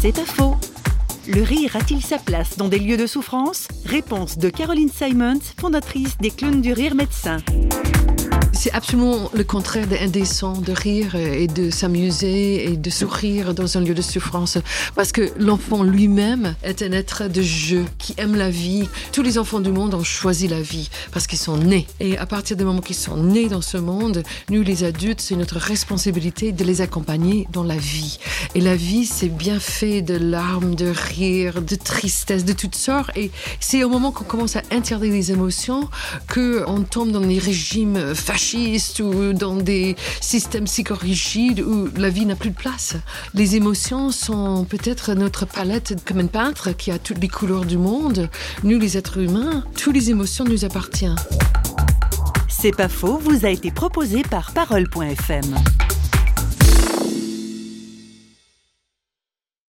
C'est faux. Le rire a-t-il sa place dans des lieux de souffrance? Réponse de Caroline Simons, fondatrice des clowns du rire médecin. C'est absolument le contraire d'indécent de rire et de s'amuser et de sourire dans un lieu de souffrance. Parce que l'enfant lui-même est un être de jeu qui aime la vie. Tous les enfants du monde ont choisi la vie parce qu'ils sont nés. Et à partir du moment qu'ils sont nés dans ce monde, nous les adultes, c'est notre responsabilité de les accompagner dans la vie. Et la vie, c'est bien fait de larmes, de rire, de tristesse, de toutes sortes. Et c'est au moment qu'on commence à interdire les émotions qu'on tombe dans les régimes ou dans des systèmes psychorigides où la vie n'a plus de place. Les émotions sont peut-être notre palette comme un peintre qui a toutes les couleurs du monde. Nous, les êtres humains, toutes les émotions nous appartiennent. C'est pas faux, vous a été proposé par Parole.fm.